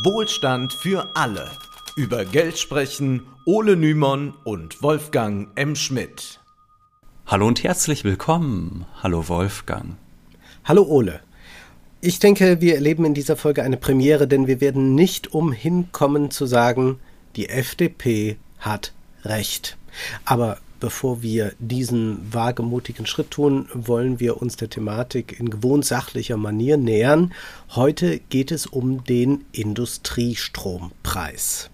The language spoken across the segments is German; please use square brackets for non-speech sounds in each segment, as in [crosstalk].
Wohlstand für alle. Über Geld sprechen Ole Nymon und Wolfgang M. Schmidt. Hallo und herzlich willkommen. Hallo Wolfgang. Hallo Ole. Ich denke, wir erleben in dieser Folge eine Premiere, denn wir werden nicht umhin kommen zu sagen, die FDP hat recht. Aber bevor wir diesen wagemutigen Schritt tun, wollen wir uns der Thematik in gewohnt sachlicher Manier nähern. Heute geht es um den Industriestrompreis.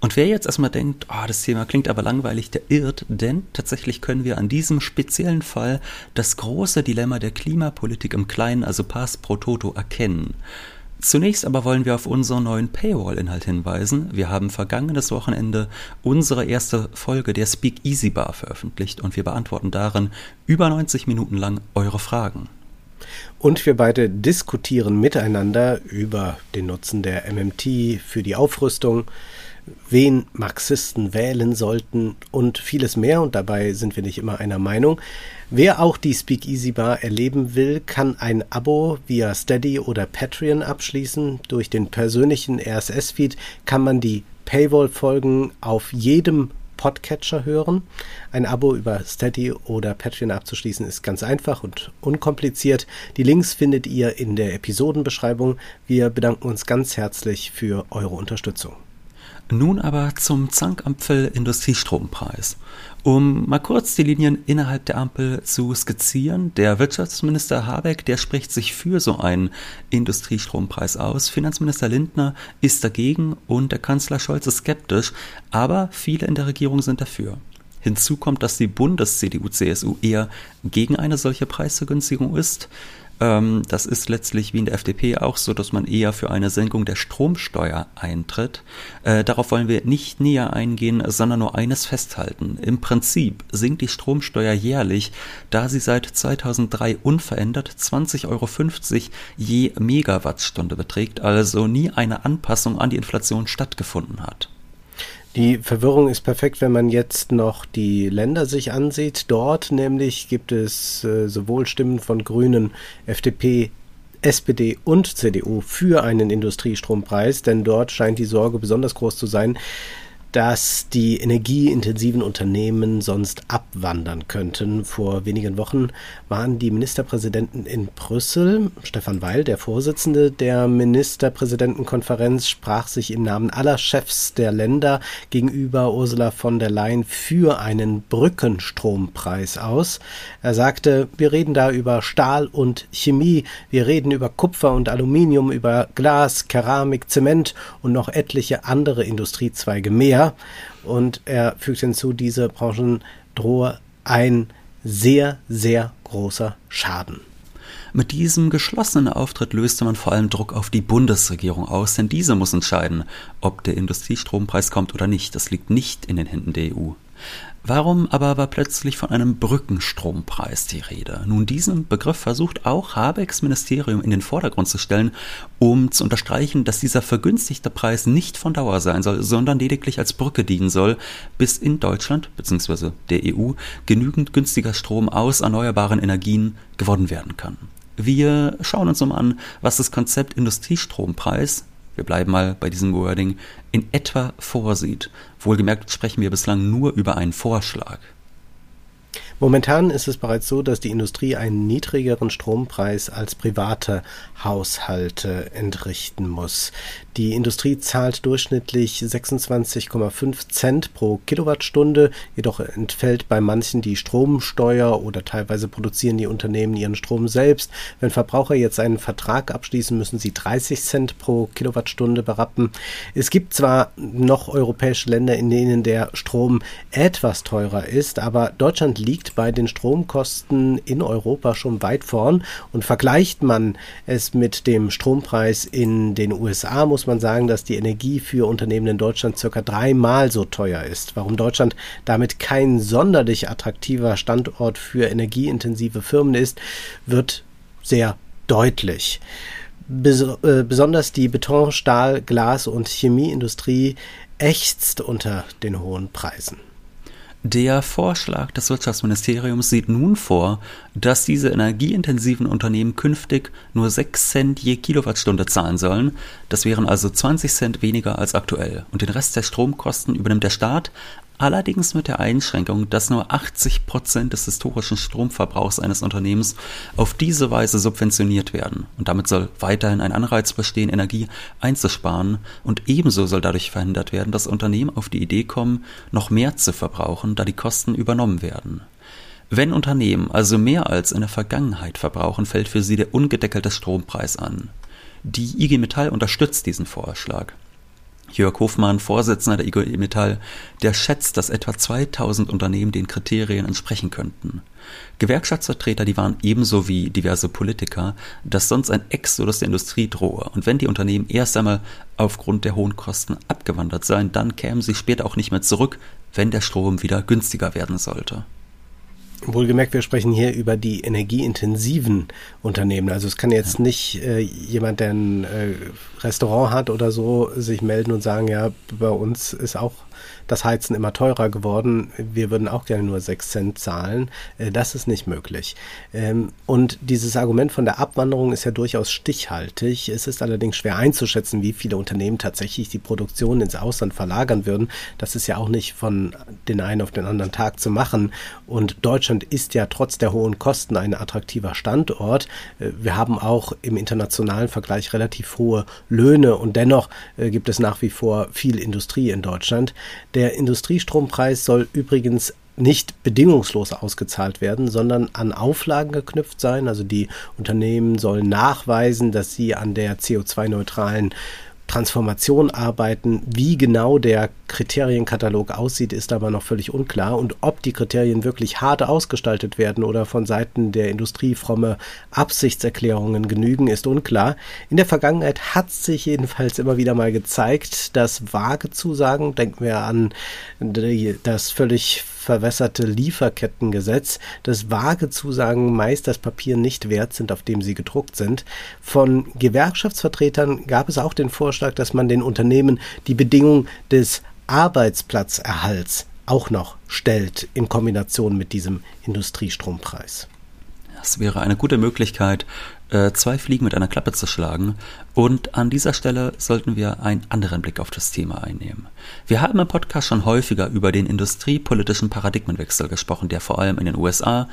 Und wer jetzt erstmal denkt, oh, das Thema klingt aber langweilig, der irrt, denn tatsächlich können wir an diesem speziellen Fall das große Dilemma der Klimapolitik im Kleinen, also Pass pro Toto, erkennen. Zunächst aber wollen wir auf unseren neuen Paywall-Inhalt hinweisen. Wir haben vergangenes Wochenende unsere erste Folge der Speak Easy Bar veröffentlicht und wir beantworten darin über 90 Minuten lang eure Fragen. Und wir beide diskutieren miteinander über den Nutzen der MMT für die Aufrüstung, wen Marxisten wählen sollten und vieles mehr. Und dabei sind wir nicht immer einer Meinung. Wer auch die Speakeasy Bar erleben will, kann ein Abo via Steady oder Patreon abschließen. Durch den persönlichen RSS-Feed kann man die Paywall-Folgen auf jedem Podcatcher hören. Ein Abo über Steady oder Patreon abzuschließen ist ganz einfach und unkompliziert. Die Links findet ihr in der Episodenbeschreibung. Wir bedanken uns ganz herzlich für eure Unterstützung. Nun aber zum Zankampfel Industriestrompreis. Um mal kurz die Linien innerhalb der Ampel zu skizzieren, der Wirtschaftsminister Habeck, der spricht sich für so einen Industriestrompreis aus, Finanzminister Lindner ist dagegen und der Kanzler Scholz ist skeptisch, aber viele in der Regierung sind dafür. Hinzu kommt, dass die Bundes-CDU-CSU eher gegen eine solche Preisvergünstigung ist. Ähm, das ist letztlich wie in der FDP auch so, dass man eher für eine Senkung der Stromsteuer eintritt. Äh, darauf wollen wir nicht näher eingehen, sondern nur eines festhalten. Im Prinzip sinkt die Stromsteuer jährlich, da sie seit 2003 unverändert 20,50 Euro je Megawattstunde beträgt, also nie eine Anpassung an die Inflation stattgefunden hat. Die Verwirrung ist perfekt, wenn man jetzt noch die Länder sich ansieht. Dort nämlich gibt es äh, sowohl Stimmen von Grünen, FDP, SPD und CDU für einen Industriestrompreis, denn dort scheint die Sorge besonders groß zu sein, dass die energieintensiven Unternehmen sonst abwandern könnten. Vor wenigen Wochen waren die Ministerpräsidenten in Brüssel. Stefan Weil, der Vorsitzende der Ministerpräsidentenkonferenz, sprach sich im Namen aller Chefs der Länder gegenüber Ursula von der Leyen für einen Brückenstrompreis aus. Er sagte, wir reden da über Stahl und Chemie, wir reden über Kupfer und Aluminium, über Glas, Keramik, Zement und noch etliche andere Industriezweige mehr mehr. Und er fügt hinzu, diese Branchen drohe ein sehr, sehr großer Schaden. Mit diesem geschlossenen Auftritt löste man vor allem Druck auf die Bundesregierung aus, denn diese muss entscheiden, ob der Industriestrompreis kommt oder nicht. Das liegt nicht in den Händen der EU. Warum aber war plötzlich von einem Brückenstrompreis die Rede? Nun, diesen Begriff versucht auch Habecks Ministerium in den Vordergrund zu stellen, um zu unterstreichen, dass dieser vergünstigte Preis nicht von Dauer sein soll, sondern lediglich als Brücke dienen soll, bis in Deutschland bzw. der EU genügend günstiger Strom aus erneuerbaren Energien gewonnen werden kann. Wir schauen uns nun an, was das Konzept Industriestrompreis wir bleiben mal bei diesem Wording, in etwa vorsieht. Wohlgemerkt sprechen wir bislang nur über einen Vorschlag. Momentan ist es bereits so, dass die Industrie einen niedrigeren Strompreis als private Haushalte entrichten muss. Die Industrie zahlt durchschnittlich 26,5 Cent pro Kilowattstunde, jedoch entfällt bei manchen die Stromsteuer oder teilweise produzieren die Unternehmen ihren Strom selbst. Wenn Verbraucher jetzt einen Vertrag abschließen, müssen sie 30 Cent pro Kilowattstunde berappen. Es gibt zwar noch europäische Länder, in denen der Strom etwas teurer ist, aber Deutschland liegt bei den Stromkosten in Europa schon weit vorn und vergleicht man es mit dem Strompreis in den USA, muss man sagen, dass die Energie für Unternehmen in Deutschland circa dreimal so teuer ist. Warum Deutschland damit kein sonderlich attraktiver Standort für energieintensive Firmen ist, wird sehr deutlich. Äh, besonders die Beton, Stahl, Glas und Chemieindustrie ächzt unter den hohen Preisen. Der Vorschlag des Wirtschaftsministeriums sieht nun vor, dass diese energieintensiven Unternehmen künftig nur 6 Cent je Kilowattstunde zahlen sollen. Das wären also 20 Cent weniger als aktuell. Und den Rest der Stromkosten übernimmt der Staat, allerdings mit der Einschränkung, dass nur 80 Prozent des historischen Stromverbrauchs eines Unternehmens auf diese Weise subventioniert werden. Und damit soll weiterhin ein Anreiz bestehen, Energie einzusparen. Und ebenso soll dadurch verhindert werden, dass Unternehmen auf die Idee kommen, noch mehr zu verbrauchen, da die Kosten übernommen werden. Wenn Unternehmen also mehr als in der Vergangenheit verbrauchen, fällt für sie der ungedeckelte Strompreis an. Die IG Metall unterstützt diesen Vorschlag. Jörg Hofmann, Vorsitzender der IG Metall, der schätzt, dass etwa 2000 Unternehmen den Kriterien entsprechen könnten. Gewerkschaftsvertreter, die waren ebenso wie diverse Politiker, dass sonst ein Exodus der Industrie drohe. Und wenn die Unternehmen erst einmal aufgrund der hohen Kosten abgewandert seien, dann kämen sie später auch nicht mehr zurück, wenn der Strom wieder günstiger werden sollte. Wohlgemerkt, wir sprechen hier über die energieintensiven Unternehmen. Also es kann jetzt nicht äh, jemand, der ein äh, Restaurant hat oder so, sich melden und sagen, ja, bei uns ist auch das Heizen immer teurer geworden. Wir würden auch gerne nur 6 Cent zahlen. Äh, das ist nicht möglich. Ähm, und dieses Argument von der Abwanderung ist ja durchaus stichhaltig. Es ist allerdings schwer einzuschätzen, wie viele Unternehmen tatsächlich die Produktion ins Ausland verlagern würden. Das ist ja auch nicht von den einen auf den anderen Tag zu machen. Und Deutschland ist ja trotz der hohen Kosten ein attraktiver Standort. Äh, wir haben auch im internationalen Vergleich relativ hohe Löhne und dennoch äh, gibt es nach wie vor viel Industrie in Deutschland. Der Industriestrompreis soll übrigens nicht bedingungslos ausgezahlt werden, sondern an Auflagen geknüpft sein. Also die Unternehmen sollen nachweisen, dass sie an der CO2-neutralen Transformation arbeiten. Wie genau der Kriterienkatalog aussieht, ist aber noch völlig unklar. Und ob die Kriterien wirklich hart ausgestaltet werden oder von Seiten der Industrie fromme Absichtserklärungen genügen, ist unklar. In der Vergangenheit hat sich jedenfalls immer wieder mal gezeigt, dass vage Zusagen, denken wir an das völlig verwässerte Lieferkettengesetz, dass vage Zusagen meist das Papier nicht wert sind, auf dem sie gedruckt sind. Von Gewerkschaftsvertretern gab es auch den Vorschlag, dass man den Unternehmen die Bedingung des Arbeitsplatzerhalts auch noch stellt in Kombination mit diesem Industriestrompreis. Das wäre eine gute Möglichkeit, äh, zwei Fliegen mit einer Klappe zu schlagen. Und an dieser Stelle sollten wir einen anderen Blick auf das Thema einnehmen. Wir haben im Podcast schon häufiger über den industriepolitischen Paradigmenwechsel gesprochen, der vor allem in den USA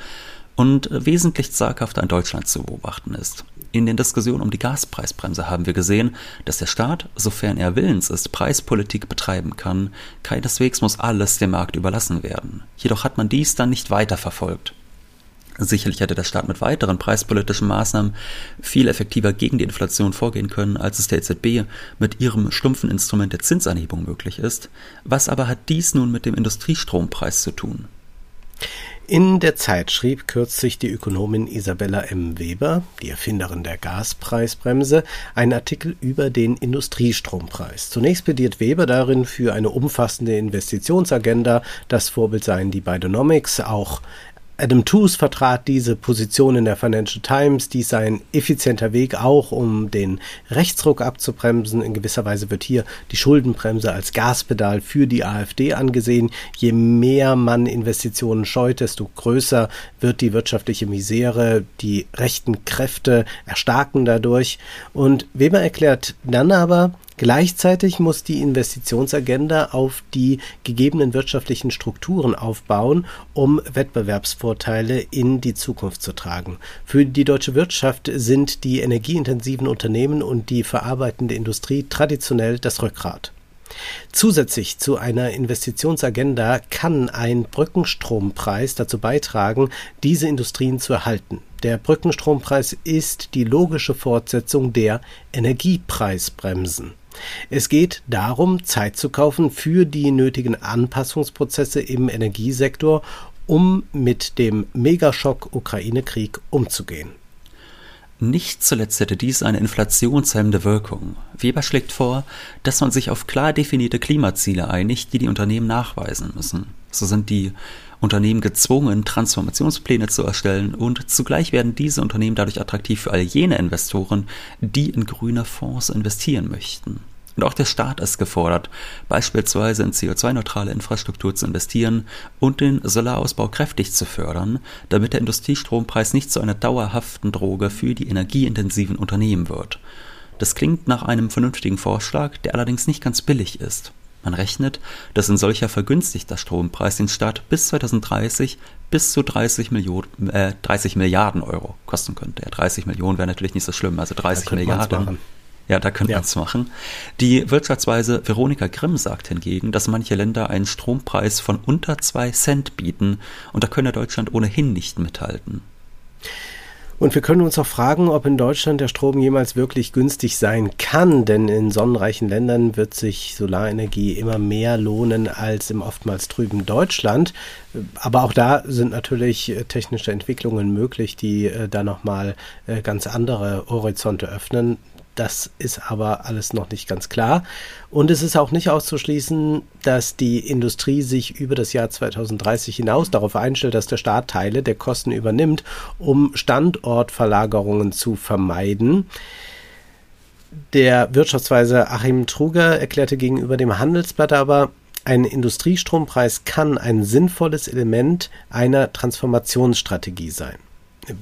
und wesentlich zaghafter in Deutschland zu beobachten ist. In den Diskussionen um die Gaspreisbremse haben wir gesehen, dass der Staat, sofern er willens ist, Preispolitik betreiben kann, keineswegs muss alles dem Markt überlassen werden. Jedoch hat man dies dann nicht weiterverfolgt. Sicherlich hätte der Staat mit weiteren preispolitischen Maßnahmen viel effektiver gegen die Inflation vorgehen können, als es der EZB mit ihrem stumpfen Instrument der Zinsanhebung möglich ist. Was aber hat dies nun mit dem Industriestrompreis zu tun? In der Zeit schrieb kürzlich die Ökonomin Isabella M. Weber, die Erfinderin der Gaspreisbremse, einen Artikel über den Industriestrompreis. Zunächst plädiert Weber darin für eine umfassende Investitionsagenda. Das Vorbild seien die Bidenomics, auch Adam Tooze vertrat diese Position in der Financial Times. Dies sei ein effizienter Weg auch, um den Rechtsruck abzubremsen. In gewisser Weise wird hier die Schuldenbremse als Gaspedal für die AfD angesehen. Je mehr man Investitionen scheut, desto größer wird die wirtschaftliche Misere. Die rechten Kräfte erstarken dadurch. Und Weber erklärt dann aber, Gleichzeitig muss die Investitionsagenda auf die gegebenen wirtschaftlichen Strukturen aufbauen, um Wettbewerbsvorteile in die Zukunft zu tragen. Für die deutsche Wirtschaft sind die energieintensiven Unternehmen und die verarbeitende Industrie traditionell das Rückgrat. Zusätzlich zu einer Investitionsagenda kann ein Brückenstrompreis dazu beitragen, diese Industrien zu erhalten. Der Brückenstrompreis ist die logische Fortsetzung der Energiepreisbremsen. Es geht darum, Zeit zu kaufen für die nötigen Anpassungsprozesse im Energiesektor, um mit dem Megaschock Ukraine-Krieg umzugehen. Nicht zuletzt hätte dies eine inflationshemmende Wirkung. Weber schlägt vor, dass man sich auf klar definierte Klimaziele einigt, die die Unternehmen nachweisen müssen. So sind die Unternehmen gezwungen, Transformationspläne zu erstellen und zugleich werden diese Unternehmen dadurch attraktiv für all jene Investoren, die in grüne Fonds investieren möchten. Und auch der Staat ist gefordert, beispielsweise in CO2-neutrale Infrastruktur zu investieren und den Solarausbau kräftig zu fördern, damit der Industriestrompreis nicht zu einer dauerhaften Droge für die energieintensiven Unternehmen wird. Das klingt nach einem vernünftigen Vorschlag, der allerdings nicht ganz billig ist. Man rechnet, dass ein solcher vergünstigter Strompreis den Staat bis 2030 bis zu 30, Millionen, äh, 30 Milliarden Euro kosten könnte. Ja, 30 Millionen wäre natürlich nicht so schlimm, also 30 Milliarden. Ja, da könnte ja. man es machen. Die Wirtschaftsweise Veronika Grimm sagt hingegen, dass manche Länder einen Strompreis von unter zwei Cent bieten und da könne Deutschland ohnehin nicht mithalten. Und wir können uns auch fragen, ob in Deutschland der Strom jemals wirklich günstig sein kann, denn in sonnenreichen Ländern wird sich Solarenergie immer mehr lohnen als im oftmals trüben Deutschland. Aber auch da sind natürlich äh, technische Entwicklungen möglich, die äh, da nochmal äh, ganz andere Horizonte öffnen. Das ist aber alles noch nicht ganz klar. Und es ist auch nicht auszuschließen, dass die Industrie sich über das Jahr 2030 hinaus darauf einstellt, dass der Staat Teile der Kosten übernimmt, um Standortverlagerungen zu vermeiden. Der Wirtschaftsweise Achim Truger erklärte gegenüber dem Handelsblatt aber, ein Industriestrompreis kann ein sinnvolles Element einer Transformationsstrategie sein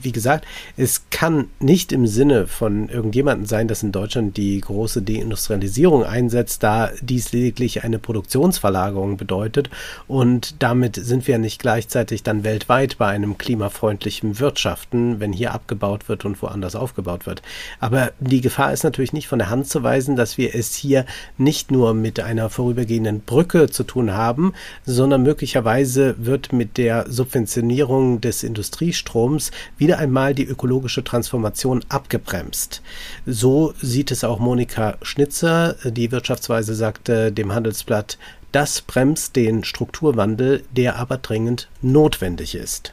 wie gesagt, es kann nicht im Sinne von irgendjemandem sein, dass in Deutschland die große Deindustrialisierung einsetzt, da dies lediglich eine Produktionsverlagerung bedeutet. Und damit sind wir nicht gleichzeitig dann weltweit bei einem klimafreundlichen Wirtschaften, wenn hier abgebaut wird und woanders aufgebaut wird. Aber die Gefahr ist natürlich nicht von der Hand zu weisen, dass wir es hier nicht nur mit einer vorübergehenden Brücke zu tun haben, sondern möglicherweise wird mit der Subventionierung des Industriestroms wieder einmal die ökologische Transformation abgebremst. So sieht es auch Monika Schnitzer. Die Wirtschaftsweise sagte dem Handelsblatt, das bremst den Strukturwandel, der aber dringend notwendig ist.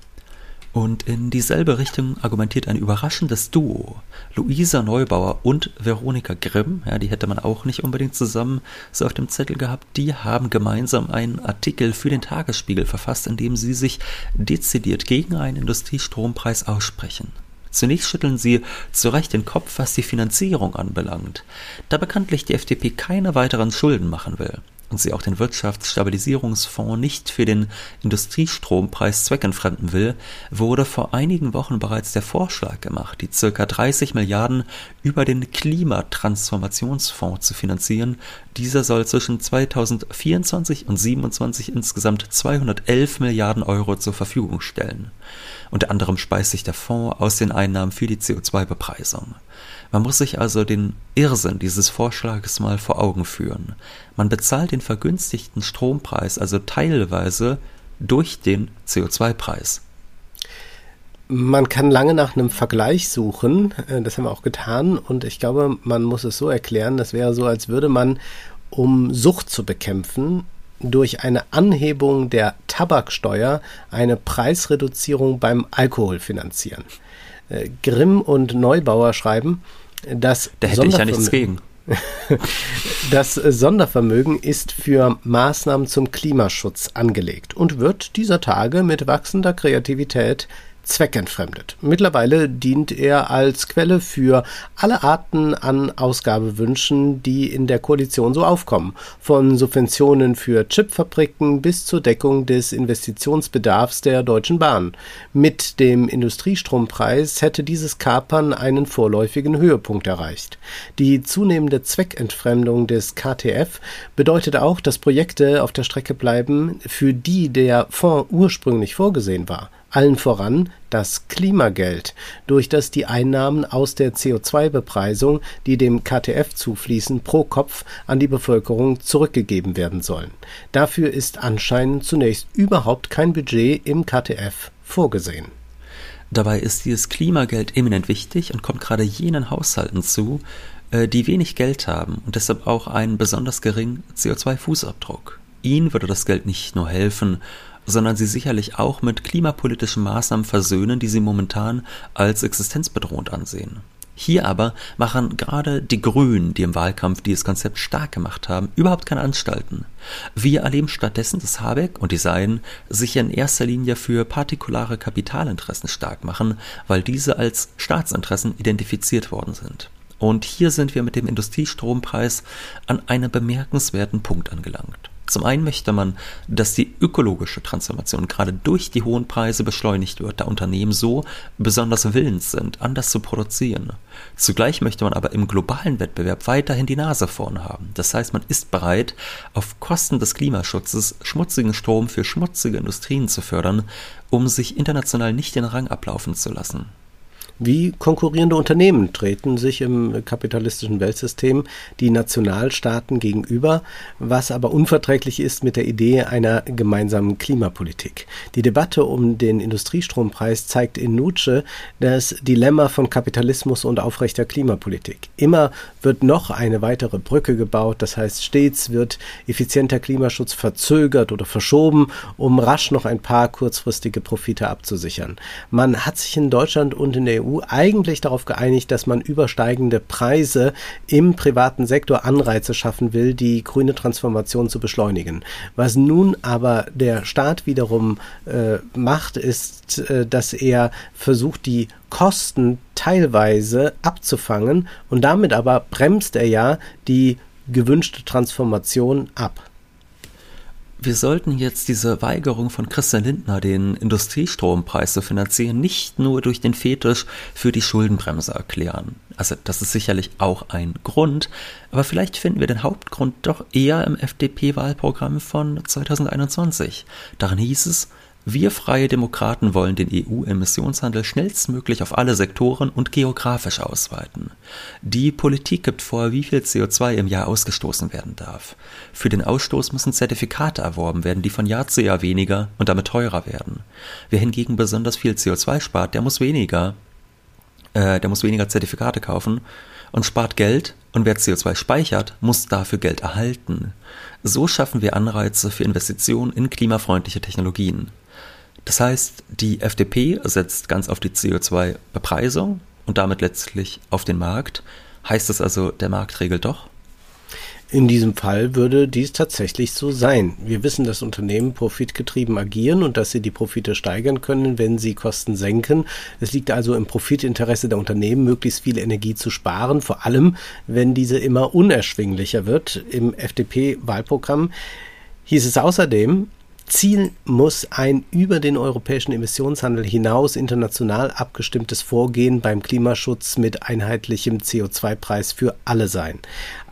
Und in dieselbe Richtung argumentiert ein überraschendes Duo. Luisa Neubauer und Veronika Grimm, ja, die hätte man auch nicht unbedingt zusammen so auf dem Zettel gehabt, die haben gemeinsam einen Artikel für den Tagesspiegel verfasst, in dem sie sich dezidiert gegen einen Industriestrompreis aussprechen. Zunächst schütteln sie zu Recht den Kopf, was die Finanzierung anbelangt, da bekanntlich die FDP keine weiteren Schulden machen will sie auch den Wirtschaftsstabilisierungsfonds nicht für den Industriestrompreis zweckentfremden will, wurde vor einigen Wochen bereits der Vorschlag gemacht, die circa 30 Milliarden über den Klimatransformationsfonds zu finanzieren. Dieser soll zwischen 2024 und 2027 insgesamt 211 Milliarden Euro zur Verfügung stellen. Unter anderem speist sich der Fonds aus den Einnahmen für die CO2-Bepreisung. Man muss sich also den Irrsinn dieses Vorschlages mal vor Augen führen. Man bezahlt den vergünstigten Strompreis also teilweise durch den CO2-Preis. Man kann lange nach einem Vergleich suchen, äh, das haben wir auch getan, und ich glaube, man muss es so erklären, das wäre so, als würde man, um Sucht zu bekämpfen, durch eine Anhebung der Tabaksteuer eine Preisreduzierung beim Alkohol finanzieren. Äh, Grimm und Neubauer schreiben, das da hätte ich ja nichts gegen. [laughs] Das Sondervermögen ist für Maßnahmen zum Klimaschutz angelegt und wird dieser Tage mit wachsender Kreativität zweckentfremdet. Mittlerweile dient er als Quelle für alle Arten an Ausgabewünschen, die in der Koalition so aufkommen, von Subventionen für Chipfabriken bis zur Deckung des Investitionsbedarfs der Deutschen Bahn. Mit dem Industriestrompreis hätte dieses Kapern einen vorläufigen Höhepunkt erreicht. Die zunehmende Zweckentfremdung des KTF bedeutet auch, dass Projekte auf der Strecke bleiben, für die der Fonds ursprünglich vorgesehen war. Allen voran das Klimageld, durch das die Einnahmen aus der CO2-Bepreisung, die dem KTF zufließen, pro Kopf an die Bevölkerung zurückgegeben werden sollen. Dafür ist anscheinend zunächst überhaupt kein Budget im KTF vorgesehen. Dabei ist dieses Klimageld eminent wichtig und kommt gerade jenen Haushalten zu, äh, die wenig Geld haben und deshalb auch einen besonders geringen CO2-Fußabdruck. Ihnen würde das Geld nicht nur helfen, sondern sie sicherlich auch mit klimapolitischen Maßnahmen versöhnen, die sie momentan als existenzbedrohend ansehen. Hier aber machen gerade die Grünen, die im Wahlkampf dieses Konzept stark gemacht haben, überhaupt keine Anstalten. Wir erleben stattdessen, dass Habeck und die Seien sich in erster Linie für partikulare Kapitalinteressen stark machen, weil diese als Staatsinteressen identifiziert worden sind. Und hier sind wir mit dem Industriestrompreis an einem bemerkenswerten Punkt angelangt. Zum einen möchte man, dass die ökologische Transformation gerade durch die hohen Preise beschleunigt wird, da Unternehmen so besonders willens sind, anders zu produzieren. Zugleich möchte man aber im globalen Wettbewerb weiterhin die Nase vorn haben. Das heißt, man ist bereit, auf Kosten des Klimaschutzes schmutzigen Strom für schmutzige Industrien zu fördern, um sich international nicht den Rang ablaufen zu lassen. Wie konkurrierende Unternehmen treten sich im kapitalistischen Weltsystem die Nationalstaaten gegenüber, was aber unverträglich ist mit der Idee einer gemeinsamen Klimapolitik. Die Debatte um den Industriestrompreis zeigt in Nutsche das Dilemma von Kapitalismus und aufrechter Klimapolitik. Immer wird noch eine weitere Brücke gebaut, das heißt stets wird effizienter Klimaschutz verzögert oder verschoben, um rasch noch ein paar kurzfristige Profite abzusichern. Man hat sich in Deutschland und in der EU eigentlich darauf geeinigt, dass man übersteigende Preise im privaten Sektor Anreize schaffen will, die grüne Transformation zu beschleunigen. Was nun aber der Staat wiederum äh, macht, ist, äh, dass er versucht, die Kosten teilweise abzufangen und damit aber bremst er ja die gewünschte Transformation ab wir sollten jetzt diese Weigerung von Christian Lindner, den Industriestrompreis zu finanzieren, nicht nur durch den Fetisch für die Schuldenbremse erklären. Also das ist sicherlich auch ein Grund, aber vielleicht finden wir den Hauptgrund doch eher im FDP-Wahlprogramm von 2021. Darin hieß es, wir Freie Demokraten wollen den EU-Emissionshandel schnellstmöglich auf alle Sektoren und geografisch ausweiten. Die Politik gibt vor, wie viel CO2 im Jahr ausgestoßen werden darf. Für den Ausstoß müssen Zertifikate erworben werden, die von Jahr zu Jahr weniger und damit teurer werden. Wer hingegen besonders viel CO2 spart, der muss weniger, äh, der muss weniger Zertifikate kaufen und spart Geld und wer CO2 speichert, muss dafür Geld erhalten. So schaffen wir Anreize für Investitionen in klimafreundliche Technologien. Das heißt, die FDP setzt ganz auf die CO2-Bepreisung und damit letztlich auf den Markt. Heißt das also, der Markt regelt doch? In diesem Fall würde dies tatsächlich so sein. Wir wissen, dass Unternehmen profitgetrieben agieren und dass sie die Profite steigern können, wenn sie Kosten senken. Es liegt also im Profitinteresse der Unternehmen, möglichst viel Energie zu sparen, vor allem wenn diese immer unerschwinglicher wird. Im FDP-Wahlprogramm hieß es außerdem, Ziel muss ein über den europäischen Emissionshandel hinaus international abgestimmtes Vorgehen beim Klimaschutz mit einheitlichem CO2-Preis für alle sein.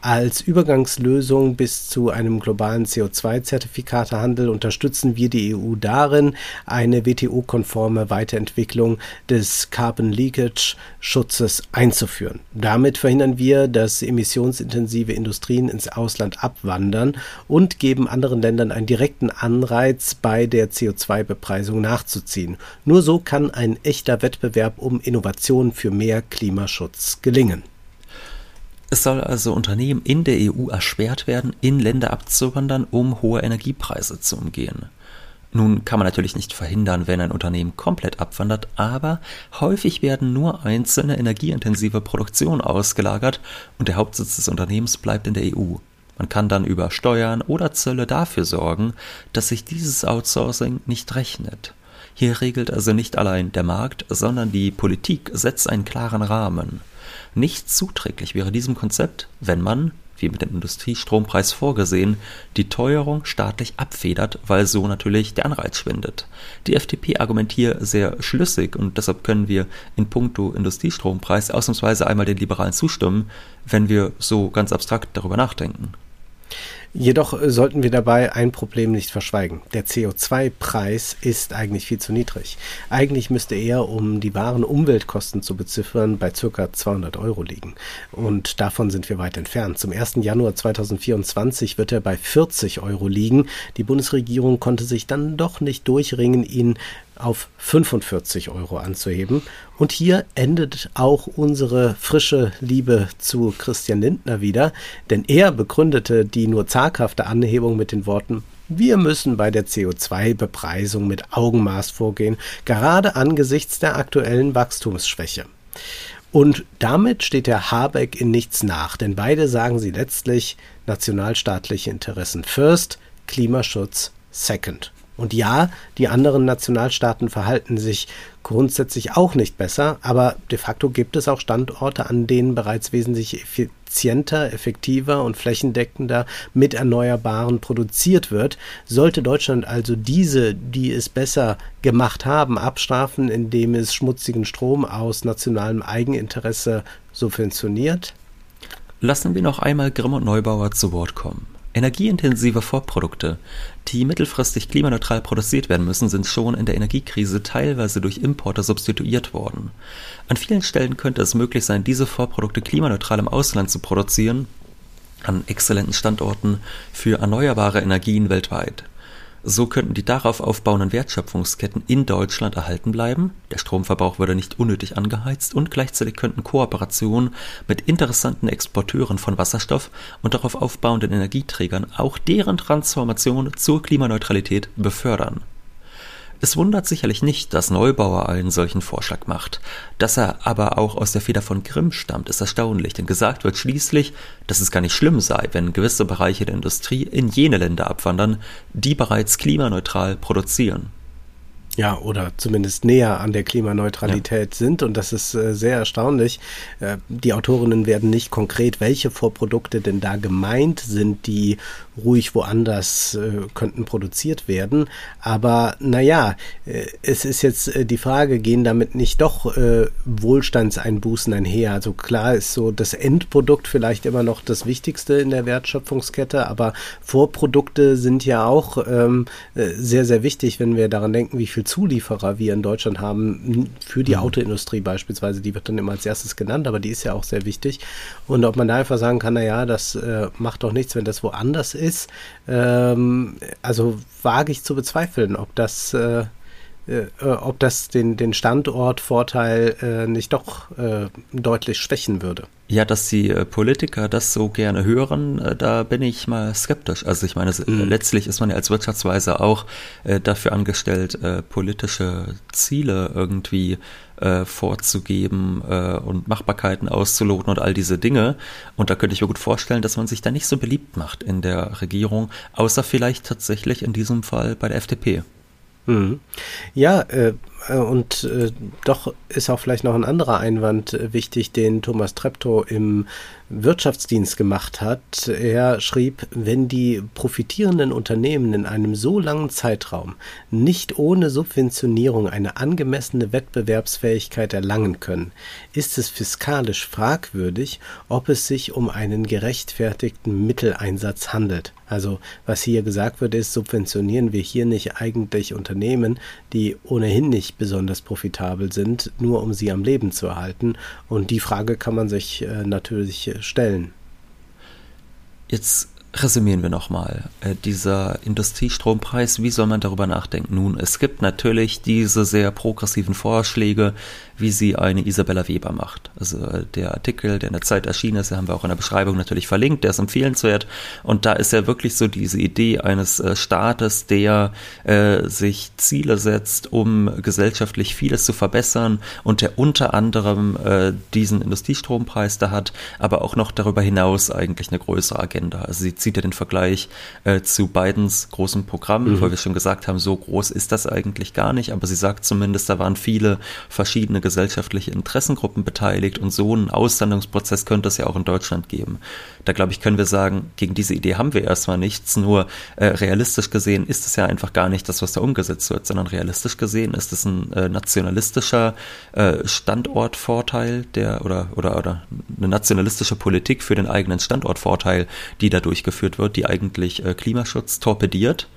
Als Übergangslösung bis zu einem globalen CO2-Zertifikatehandel unterstützen wir die EU darin, eine WTO-konforme Weiterentwicklung des Carbon Leakage Schutzes einzuführen. Damit verhindern wir, dass emissionsintensive Industrien ins Ausland abwandern und geben anderen Ländern einen direkten Anreiz, bei der CO2-Bepreisung nachzuziehen. Nur so kann ein echter Wettbewerb um Innovationen für mehr Klimaschutz gelingen. Es soll also Unternehmen in der EU erschwert werden, in Länder abzuwandern, um hohe Energiepreise zu umgehen. Nun kann man natürlich nicht verhindern, wenn ein Unternehmen komplett abwandert, aber häufig werden nur einzelne energieintensive Produktionen ausgelagert und der Hauptsitz des Unternehmens bleibt in der EU. Man kann dann über Steuern oder Zölle dafür sorgen, dass sich dieses Outsourcing nicht rechnet. Hier regelt also nicht allein der Markt, sondern die Politik setzt einen klaren Rahmen. Nicht zuträglich wäre diesem Konzept, wenn man, wie mit dem Industriestrompreis vorgesehen, die Teuerung staatlich abfedert, weil so natürlich der Anreiz schwindet. Die FDP argumentiert sehr schlüssig und deshalb können wir in puncto Industriestrompreis ausnahmsweise einmal den Liberalen zustimmen, wenn wir so ganz abstrakt darüber nachdenken. Jedoch sollten wir dabei ein Problem nicht verschweigen. Der CO2-Preis ist eigentlich viel zu niedrig. Eigentlich müsste er, um die wahren Umweltkosten zu beziffern, bei circa 200 Euro liegen. Und davon sind wir weit entfernt. Zum 1. Januar 2024 wird er bei 40 Euro liegen. Die Bundesregierung konnte sich dann doch nicht durchringen, ihn auf 45 Euro anzuheben. Und hier endet auch unsere frische Liebe zu Christian Lindner wieder, denn er begründete die nur zaghafte Anhebung mit den Worten wir müssen bei der CO2-Bepreisung mit Augenmaß vorgehen, gerade angesichts der aktuellen Wachstumsschwäche. Und damit steht der Habeck in nichts nach, denn beide sagen sie letztlich nationalstaatliche Interessen first, Klimaschutz second. Und ja, die anderen Nationalstaaten verhalten sich grundsätzlich auch nicht besser, aber de facto gibt es auch Standorte, an denen bereits wesentlich effizienter, effektiver und flächendeckender mit Erneuerbaren produziert wird. Sollte Deutschland also diese, die es besser gemacht haben, abstrafen, indem es schmutzigen Strom aus nationalem Eigeninteresse subventioniert? Lassen wir noch einmal Grimm und Neubauer zu Wort kommen. Energieintensive Vorprodukte, die mittelfristig klimaneutral produziert werden müssen, sind schon in der Energiekrise teilweise durch Importe substituiert worden. An vielen Stellen könnte es möglich sein, diese Vorprodukte klimaneutral im Ausland zu produzieren, an exzellenten Standorten für erneuerbare Energien weltweit. So könnten die darauf aufbauenden Wertschöpfungsketten in Deutschland erhalten bleiben, der Stromverbrauch würde nicht unnötig angeheizt und gleichzeitig könnten Kooperationen mit interessanten Exporteuren von Wasserstoff und darauf aufbauenden Energieträgern auch deren Transformation zur Klimaneutralität befördern es wundert sicherlich nicht, dass Neubauer einen solchen Vorschlag macht. Dass er aber auch aus der Feder von Grimm stammt, ist erstaunlich, denn gesagt wird schließlich, dass es gar nicht schlimm sei, wenn gewisse Bereiche der Industrie in jene Länder abwandern, die bereits klimaneutral produzieren. Ja, oder zumindest näher an der Klimaneutralität ja. sind. Und das ist äh, sehr erstaunlich. Äh, die Autorinnen werden nicht konkret, welche Vorprodukte denn da gemeint sind, die ruhig woanders äh, könnten produziert werden. Aber naja, äh, es ist jetzt äh, die Frage, gehen damit nicht doch äh, Wohlstandseinbußen einher? Also klar ist so das Endprodukt vielleicht immer noch das Wichtigste in der Wertschöpfungskette, aber Vorprodukte sind ja auch ähm, äh, sehr, sehr wichtig, wenn wir daran denken, wie viel Zulieferer wir in Deutschland haben für die mhm. Autoindustrie beispielsweise. Die wird dann immer als erstes genannt, aber die ist ja auch sehr wichtig. Und ob man da einfach sagen kann, na ja, das äh, macht doch nichts, wenn das woanders ist. Ähm, also wage ich zu bezweifeln, ob das äh, äh, ob das den, den Standortvorteil äh, nicht doch äh, deutlich schwächen würde. Ja, dass die äh, Politiker das so gerne hören, äh, da bin ich mal skeptisch. Also ich meine, mhm. letztlich ist man ja als Wirtschaftsweise auch äh, dafür angestellt, politische Ziele irgendwie vorzugeben und Machbarkeiten auszuloten und all diese Dinge. Und da könnte ich mir gut vorstellen, dass man sich da nicht so beliebt macht in der Regierung, außer vielleicht tatsächlich in diesem Fall bei der FDP. Mhm. Ja, äh, äh, und äh, doch ist auch vielleicht noch ein anderer Einwand äh, wichtig, den Thomas Treptow im Wirtschaftsdienst gemacht hat. Er schrieb, wenn die profitierenden Unternehmen in einem so langen Zeitraum nicht ohne Subventionierung eine angemessene Wettbewerbsfähigkeit erlangen können, ist es fiskalisch fragwürdig, ob es sich um einen gerechtfertigten Mitteleinsatz handelt. Also was hier gesagt wird, ist, subventionieren wir hier nicht eigentlich Unternehmen, die ohnehin nicht besonders profitabel sind, nur um sie am Leben zu erhalten. Und die Frage kann man sich äh, natürlich stellen. Jetzt resümieren wir nochmal. Äh, dieser Industriestrompreis, wie soll man darüber nachdenken? Nun, es gibt natürlich diese sehr progressiven Vorschläge, wie sie eine Isabella Weber macht. Also äh, der Artikel, der in der Zeit erschienen ist, den haben wir auch in der Beschreibung natürlich verlinkt, der ist empfehlenswert. Und da ist ja wirklich so diese Idee eines äh, Staates, der sich Ziele setzt, um gesellschaftlich vieles zu verbessern und der unter anderem diesen Industriestrompreis da hat, aber auch noch darüber hinaus eigentlich eine größere Agenda. Also sie zieht ja den Vergleich äh, zu Bidens großem Programm, mhm. weil wir schon gesagt haben, so groß ist das eigentlich gar nicht, aber sie sagt zumindest, da waren viele verschiedene gesellschaftliche Interessengruppen beteiligt und so einen Auslandungsprozess könnte es ja auch in Deutschland geben. Da glaube ich, können wir sagen, gegen diese Idee haben wir erstmal nichts, nur äh, realistisch gesehen ist es ja einfach gar nicht das, was da umgesetzt wird, sondern realistisch gesehen ist es ein äh, nationalistischer äh, Standortvorteil der oder, oder, oder eine nationalistische Politik für den eigenen Standortvorteil, die da durchgeführt wird, die eigentlich äh, Klimaschutz torpediert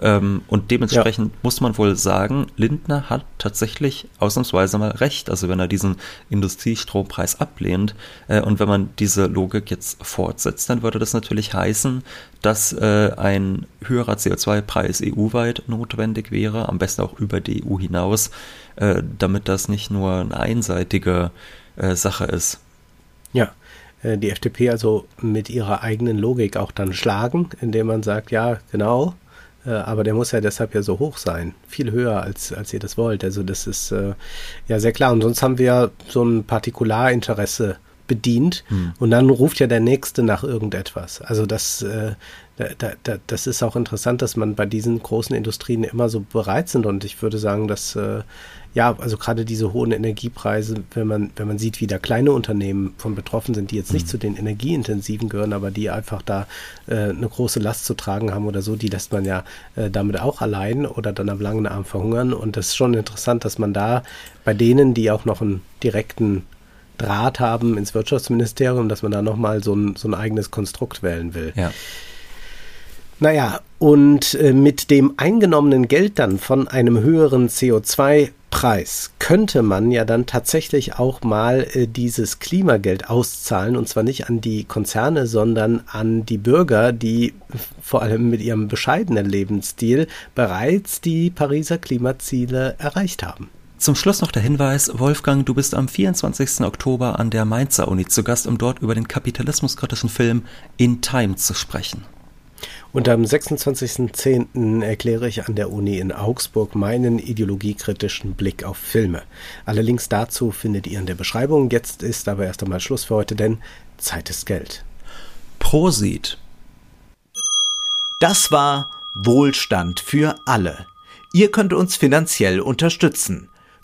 ähm, und dementsprechend ja. muss man wohl sagen, Lindner hat tatsächlich ausnahmsweise mal recht. Also wenn er diesen Industriestrompreis ablehnt äh, und wenn man diese Logik jetzt fortsetzt, dann würde das natürlich heißen, dass äh, ein höherer CO2-Preis EU-weit notwendig wäre, am besten auch über die EU hinaus, äh, damit das nicht nur eine einseitige äh, Sache ist. Ja, äh, die FDP also mit ihrer eigenen Logik auch dann schlagen, indem man sagt, ja, genau, aber der muss ja deshalb ja so hoch sein. Viel höher, als, als ihr das wollt. Also das ist äh, ja sehr klar. Und sonst haben wir ja so ein Partikularinteresse bedient hm. und dann ruft ja der Nächste nach irgendetwas. Also das, äh, da, da, das ist auch interessant, dass man bei diesen großen Industrien immer so bereit sind und ich würde sagen, dass äh, ja, also gerade diese hohen Energiepreise, wenn man, wenn man sieht, wie da kleine Unternehmen von betroffen sind, die jetzt nicht mhm. zu den energieintensiven gehören, aber die einfach da äh, eine große Last zu tragen haben oder so, die lässt man ja äh, damit auch allein oder dann am langen Arm verhungern. Und das ist schon interessant, dass man da bei denen, die auch noch einen direkten Draht haben ins Wirtschaftsministerium, dass man da nochmal so ein, so ein eigenes Konstrukt wählen will. Ja. Naja, und äh, mit dem eingenommenen Geld dann von einem höheren CO2 Preis könnte man ja dann tatsächlich auch mal äh, dieses Klimageld auszahlen und zwar nicht an die Konzerne, sondern an die Bürger, die vor allem mit ihrem bescheidenen Lebensstil bereits die Pariser Klimaziele erreicht haben. Zum Schluss noch der Hinweis, Wolfgang, du bist am 24. Oktober an der Mainzer Uni zu Gast, um dort über den kapitalismuskritischen Film In Time zu sprechen. Und am 26.10. erkläre ich an der Uni in Augsburg meinen ideologiekritischen Blick auf Filme. Alle Links dazu findet ihr in der Beschreibung. Jetzt ist aber erst einmal Schluss für heute, denn Zeit ist Geld. Prosit. Das war Wohlstand für alle. Ihr könnt uns finanziell unterstützen